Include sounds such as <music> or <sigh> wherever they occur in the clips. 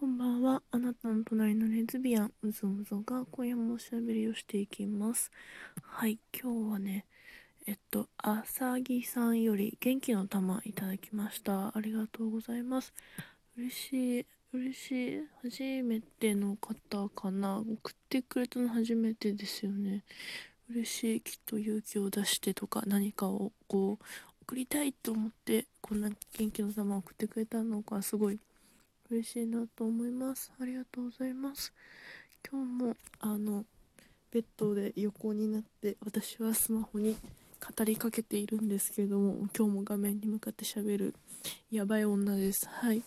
こんばんは。あなたの隣のレズビアン、うぞうぞが今夜もおしゃべりをしていきます。はい、今日はね、えっと、あさぎさんより元気の玉いただきました。ありがとうございます。嬉しい、嬉しい。初めての方かな。送ってくれたの初めてですよね。嬉しい。きっと勇気を出してとか何かをこう、送りたいと思って、こんな元気の玉を送ってくれたのがすごい嬉しいなと思います。ありがとうございます。今日もあのベッドで横になって私はスマホに語りかけているんですけれども今日も画面に向かって喋るやばい女です。はい。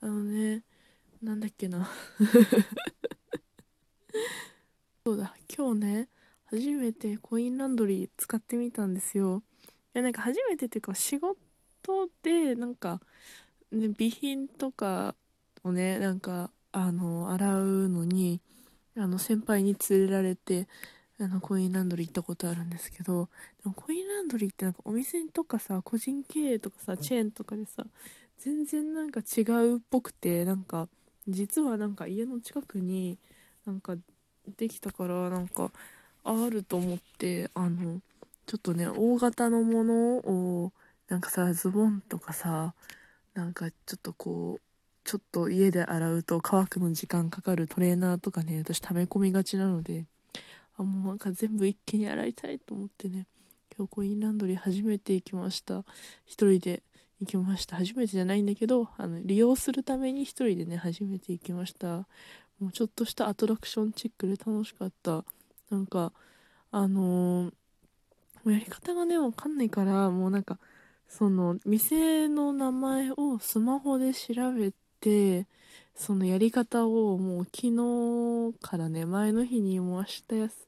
あのね、なんだっけな。<laughs> そうだ、今日ね、初めてコインランドリー使ってみたんですよ。いや、なんか初めてっていうか仕事でなんか、ね、備品とかをねなんかあの洗うのにあの先輩に連れられてあのコインランドリー行ったことあるんですけどでもコインランドリーってなんかお店とかさ個人経営とかさチェーンとかでさ全然なんか違うっぽくてなんか実はなんか家の近くになんかできたからなんかあると思ってあのちょっとね大型のものをなんかさズボンとかさなんかちょっとこうちょっと家で洗うと乾くの時間かかるトレーナーとかね私溜め込みがちなのであもうなんか全部一気に洗いたいと思ってね今日コインランドリー初めて行きました。一人で行きました。初めてじゃないんだけどあの利用するために一人でね初めて行きました。もうちょっとしたアトラクションチックで楽しかった。なんかあのー、もうやり方がねわかんないからもうなんかその店の名前をスマホで調べてそのやり方をもう昨日からね前の日にもう明日やす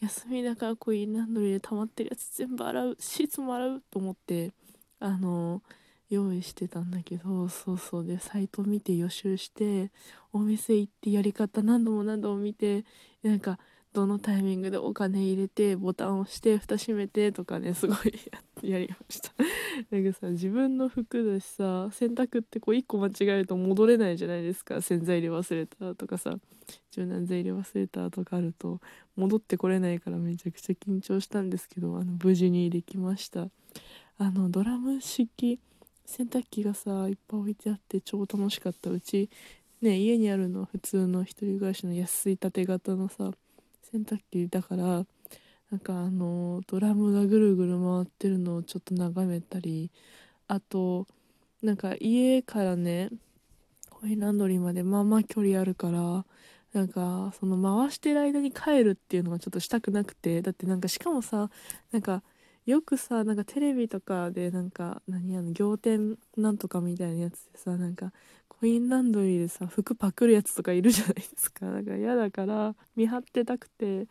休みだからコインランドリーで溜まってるやつ全部洗うシーツも洗うと思ってあの用意してたんだけどそうそうでサイト見て予習してお店行ってやり方何度も何度も見てなんかどのタイミングでお金入れてボタンを押して蓋閉めてとかねすごいやりました。<laughs> なんかさ自分の服だしさ洗濯ってこう1個間違えると戻れないじゃないですか。洗剤入れ忘れたとかさ柔軟剤入れ忘れたとかあると戻ってこれないからめちゃくちゃ緊張したんですけどあの無事にできました。あのドラム式洗濯機がさいっぱい置いてあって超楽しかった。うちね家にあるの普通の一人暮らしの安い縦型のさ洗濯機だからなんかあのドラムがぐるぐる回ってるのをちょっと眺めたりあとなんか家からねコインランドリーまでまあまあ距離あるからなんかその回してる間に帰るっていうのがちょっとしたくなくてだってなんかしかもさなんかよくさなんかテレビとかでなんか何あの仰天なんとかみたいなやつでさなんかコインランドリーでさ服パクるやつとかいるじゃないですか。だから嫌だから見張ってたくて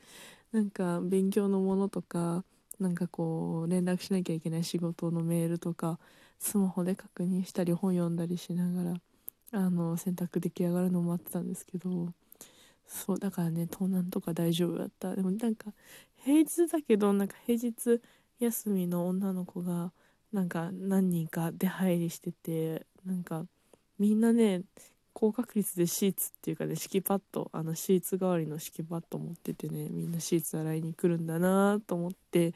なんか勉強のものとかなんかこう連絡しなきゃいけない仕事のメールとかスマホで確認したり本読んだりしながらあの洗濯出来上がるのを待ってたんですけどそうだからね盗難とか大丈夫だった。でもなんか平日だけどなんか平日休みの女の子がなんか何人か出入りしててなんかみんなね高確率でシーツっていうかね敷きパッドあのシーツ代わりの敷きパッド持っててねみんなシーツ洗いに来るんだなと思って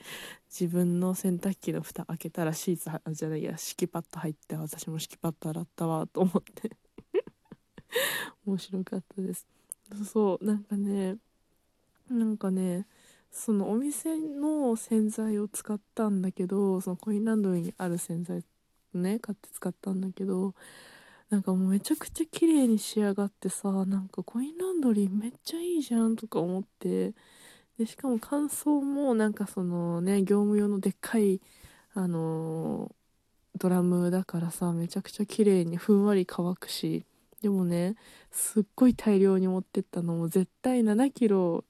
自分の洗濯機の蓋開けたらシーツじゃないや敷きパッド入って私も敷きパッド洗ったわと思って。<laughs> 面白かったです。そうなんかねなんかねそのお店の洗剤を使ったんだけどそのコインランドリーにある洗剤ね買って使ったんだけどなんかもうめちゃくちゃ綺麗に仕上がってさなんかコインランドリーめっちゃいいじゃんとか思って。でしかも乾燥もなんかそのね業務用のでっかいあの、ドラムだからさめちゃくちゃ綺麗にふんわり乾くし。でもねすっごい大量に持ってったのも絶対7キロ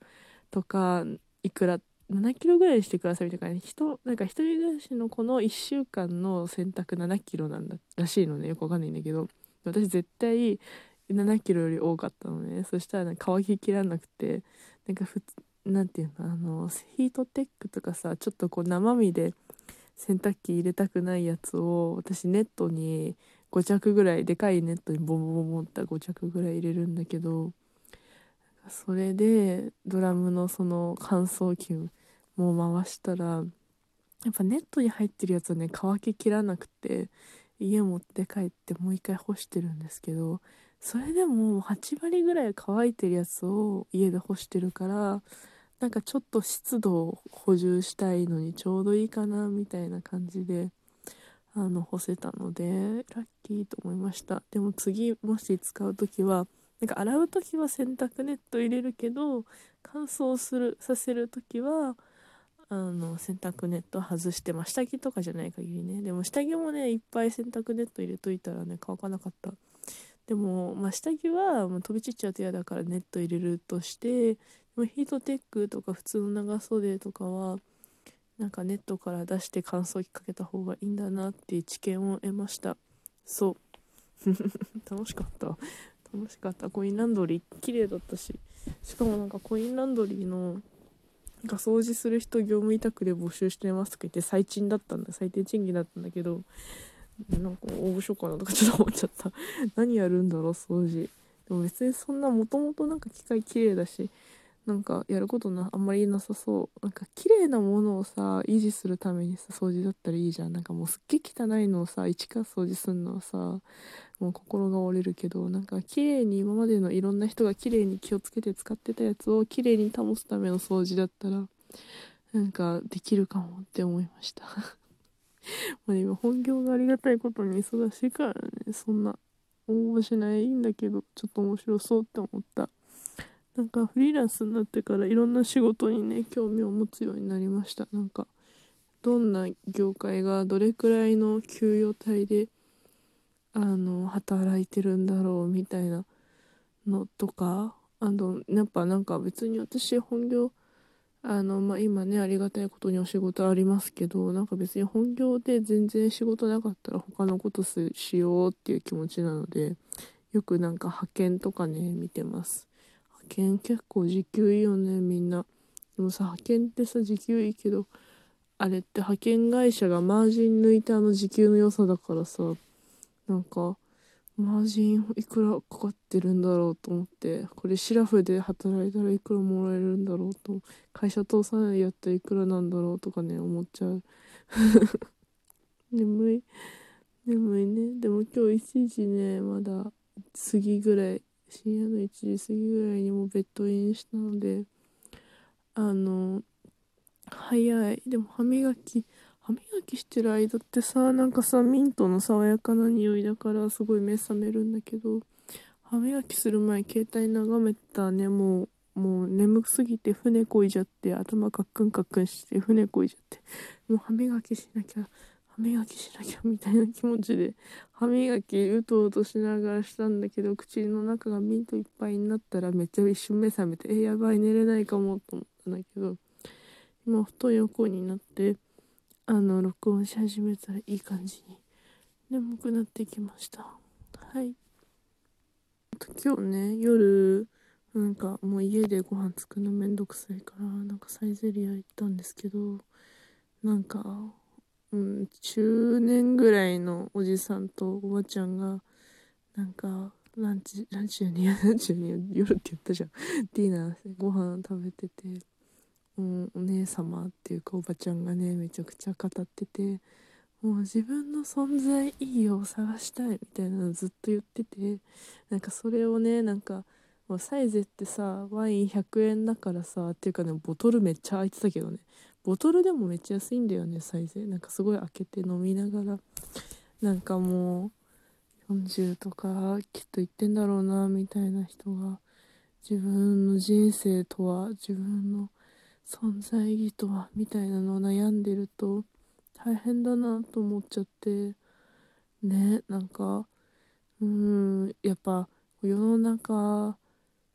とかいくら7キロぐらいにしてくださいみたいな。人なんか一人暮らしの子の1週間の洗濯7キロなんだらしいのね。よくわかんないんだけど。私絶対7キロより多かったのね。そしたら乾ききらなくてなんかふなんていうのあのヒートテックとかさちょっとこう生身で洗濯機入れたくないやつを私ネットに5着ぐらいでかいネットにボンボンボンって5着ぐらい入れるんだけどそれでドラムのその乾燥機も回したらやっぱネットに入ってるやつはね乾ききらなくて家持って帰ってもう一回干してるんですけどそれでも8割ぐらい乾いてるやつを家で干してるからなんかちょっと湿度を補充したいのにちょうどいいかなみたいな感じであの干せたのでラッキーと思いました。でも次もし使う時はなんか洗う時は洗濯ネット入れるけど乾燥するさせる時はあの洗濯ネット外して、まあ、下着とかじゃない限りね。でも下着もねいっぱい洗濯ネット入れといたらね乾かなかった。でも、まあ、下着はもう飛び散っちゃうと嫌だからネット入れるとしてでもヒートテックとか普通の長袖とかはなんかネットから出して乾燥機かけた方がいいんだなっていう知見を得ました。そう。<laughs> 楽しかった。楽しかった。コインランドリー綺麗だったし。しかもなんかコインランドリーのが掃除する人業務委託で募集してますって言って最賃だったんだ最低賃金だったんだけどなんか応募しようかなとかちょっと思っちゃった。<laughs> 何やるんだろう掃除。でも別にそんなもともとなんか機械綺麗だしなんかやることなあんまりなさそう。なんか綺麗なものをさ維持するためにさ掃除だったらいいじゃん。なんかもうすっげえ汚いのをさ一から掃除すんのはさもう心が折れるけどなんか綺麗に今までのいろんな人が綺麗に気をつけて使ってたやつを綺麗に保つための掃除だったらなんかできるかもって思いました。<laughs> まあ今本業がありがたいことに忙しいからねそんな応募しないんだけどちょっと面白そうって思った。なんかフリーランスになってからいろんな仕事にね興味を持つようになりました。なんかどんな業界がどれくらいの給与帯であの働いてるんだろうみたいなのとかあとやっぱなんか別に私本業あのまあ今ねありがたいことにお仕事ありますけどなんか別に本業で全然仕事なかったら他のことしようっていう気持ちなのでよくなんか派遣とかね見てます。派遣結構時給いいよねみんな。でもさ派遣ってさ時給いいけどあれって派遣会社がマージン抜いてあの時給の良さだからさなんかマージンいくらかかってるんだろうと思ってこれシラフで働いたらいくらもらえるんだろうと会社通さないやったらいくらなんだろうとかね思っちゃう。<laughs> 眠い。眠いね。でも今日1時ねまだ過ぎぐらい深夜の1時過ぎぐらいにもベッドインしたのであの早い。でも歯磨き歯磨きしてる間ってさなんかさミントの爽やかな匂いだからすごい目覚めるんだけど歯磨きする前携帯眺めたねもうもう眠すぎて船こいじゃって頭カックンカックンして船こいじゃってもう歯磨きしなきゃ歯磨きしなきゃみたいな気持ちで歯磨きうとうとしながらしたんだけど口の中がミントいっぱいになったらめっちゃ一瞬目覚めてえやばい寝れないかもと思ったんだけど今ふと横になってあの録音し始めたらいい感じに眠くなってきました。はい。今日ね夜なんかもう家でご飯作るのめんどくさいからなんかサイゼリア行ったんですけどなんかうん、中年ぐらいのおじさんとおばちゃんが、なんか、ランチ、<laughs> ランチに、<laughs> ランチに夜って言ったじゃん。<laughs> ディナーご飯食べてて、うん、お姉様っていうかおばちゃんがね、めちゃくちゃ語ってて、もう自分の存在意義を探したいみたいなのずっと言ってて、なんかそれをね、なんか、サイゼってさ、ワイン100円だからさ、っていうかね、ボトルめっちゃ空いてたけどね。ボトルでもめっちゃ安いんだよねサイズなんかすごい開けて飲みながら。なんかもう40とかきっと言ってんだろうなみたいな人が。自分の人生とは自分の存在意義とはみたいなのを悩んでると大変だなと思っちゃって。ねなんかうーんやっぱ世の中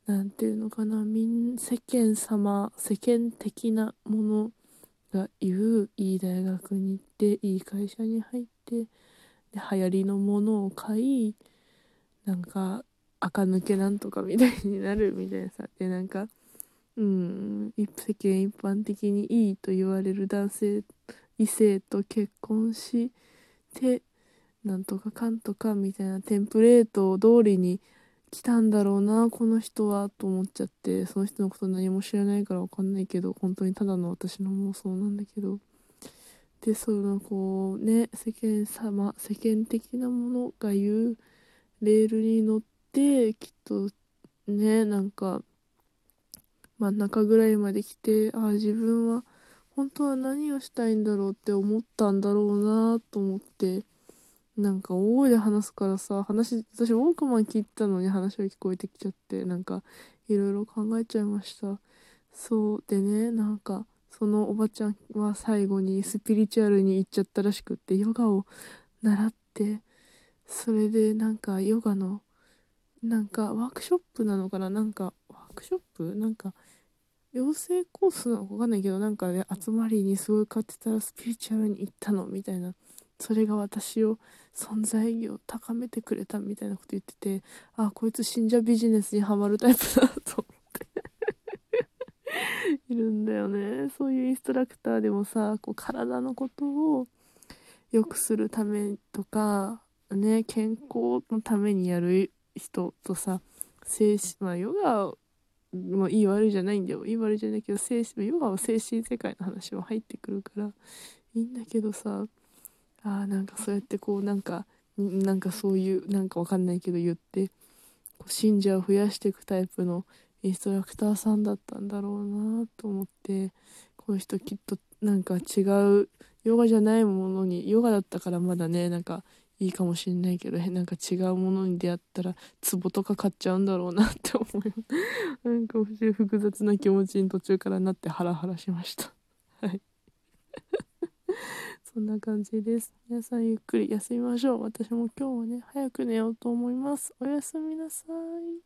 なんていうのかなみん世間様世間的なものが言ういい大学に行っていい会社に入ってで流行りのものを買いなんか垢抜けなんとかみたいになるみたいなさ。でなんかうん世間一般的にいいと言われる男性異性と結婚してなんとかかんとかみたいなテンプレート通りに来たんだろうなこの人はと思っちゃってその人のこと何も知らないから分かんないけど本当にただの私の妄想なんだけど。でそのこうね世間様世間的なものが言うレールに乗ってきっとねなんか真ん中ぐらいまで来てああ自分は本当は何をしたいんだろうって思ったんだろうなと思って。なんか大声で話すからさ話私ウォークマン聞いたのに話が聞こえてきちゃってなんかいろいろ考えちゃいました。そうでねなんかそのおばちゃんは最後にスピリチュアルに行っちゃったらしくってヨガを習ってそれでなんかヨガのなんかワークショップなのかな？なんかワークショップ？なんか養成コースなのかわかんないけどなんかね集まりにすごい買ってたらスピリチュアルに行ったのみたいな。それが私を存在意義を高めてくれたみたいなこと言っててあこいつ信者ビジネスにはまるタイプだと思っているんだよね。そういうインストラクターでもさこう体のことを良くするためとかね健康のためにやる人とさ精神まあヨガもういい悪いじゃないんだよ。いい悪いじゃないけど精神ヨガは精神世界の話も入ってくるからいいんだけどさあなんかそうやってこうなんかなんかそういうなんかわかんないけど言ってこう信者を増やしていくタイプのインストラクターさんだったんだろうなと思ってこの人きっとなんか違うヨガじゃないものにヨガだったからまだねなんかいいかもしんないけどなんか違うものに出会ったら壺とか買っちゃうんだろうなって思い <laughs> なんか複雑な気持ちに途中からなってハラハラしました。<laughs> はい。こんな感じです。皆さんゆっくり休みましょう。私も今日はね、早く寝ようと思います。おやすみなさい。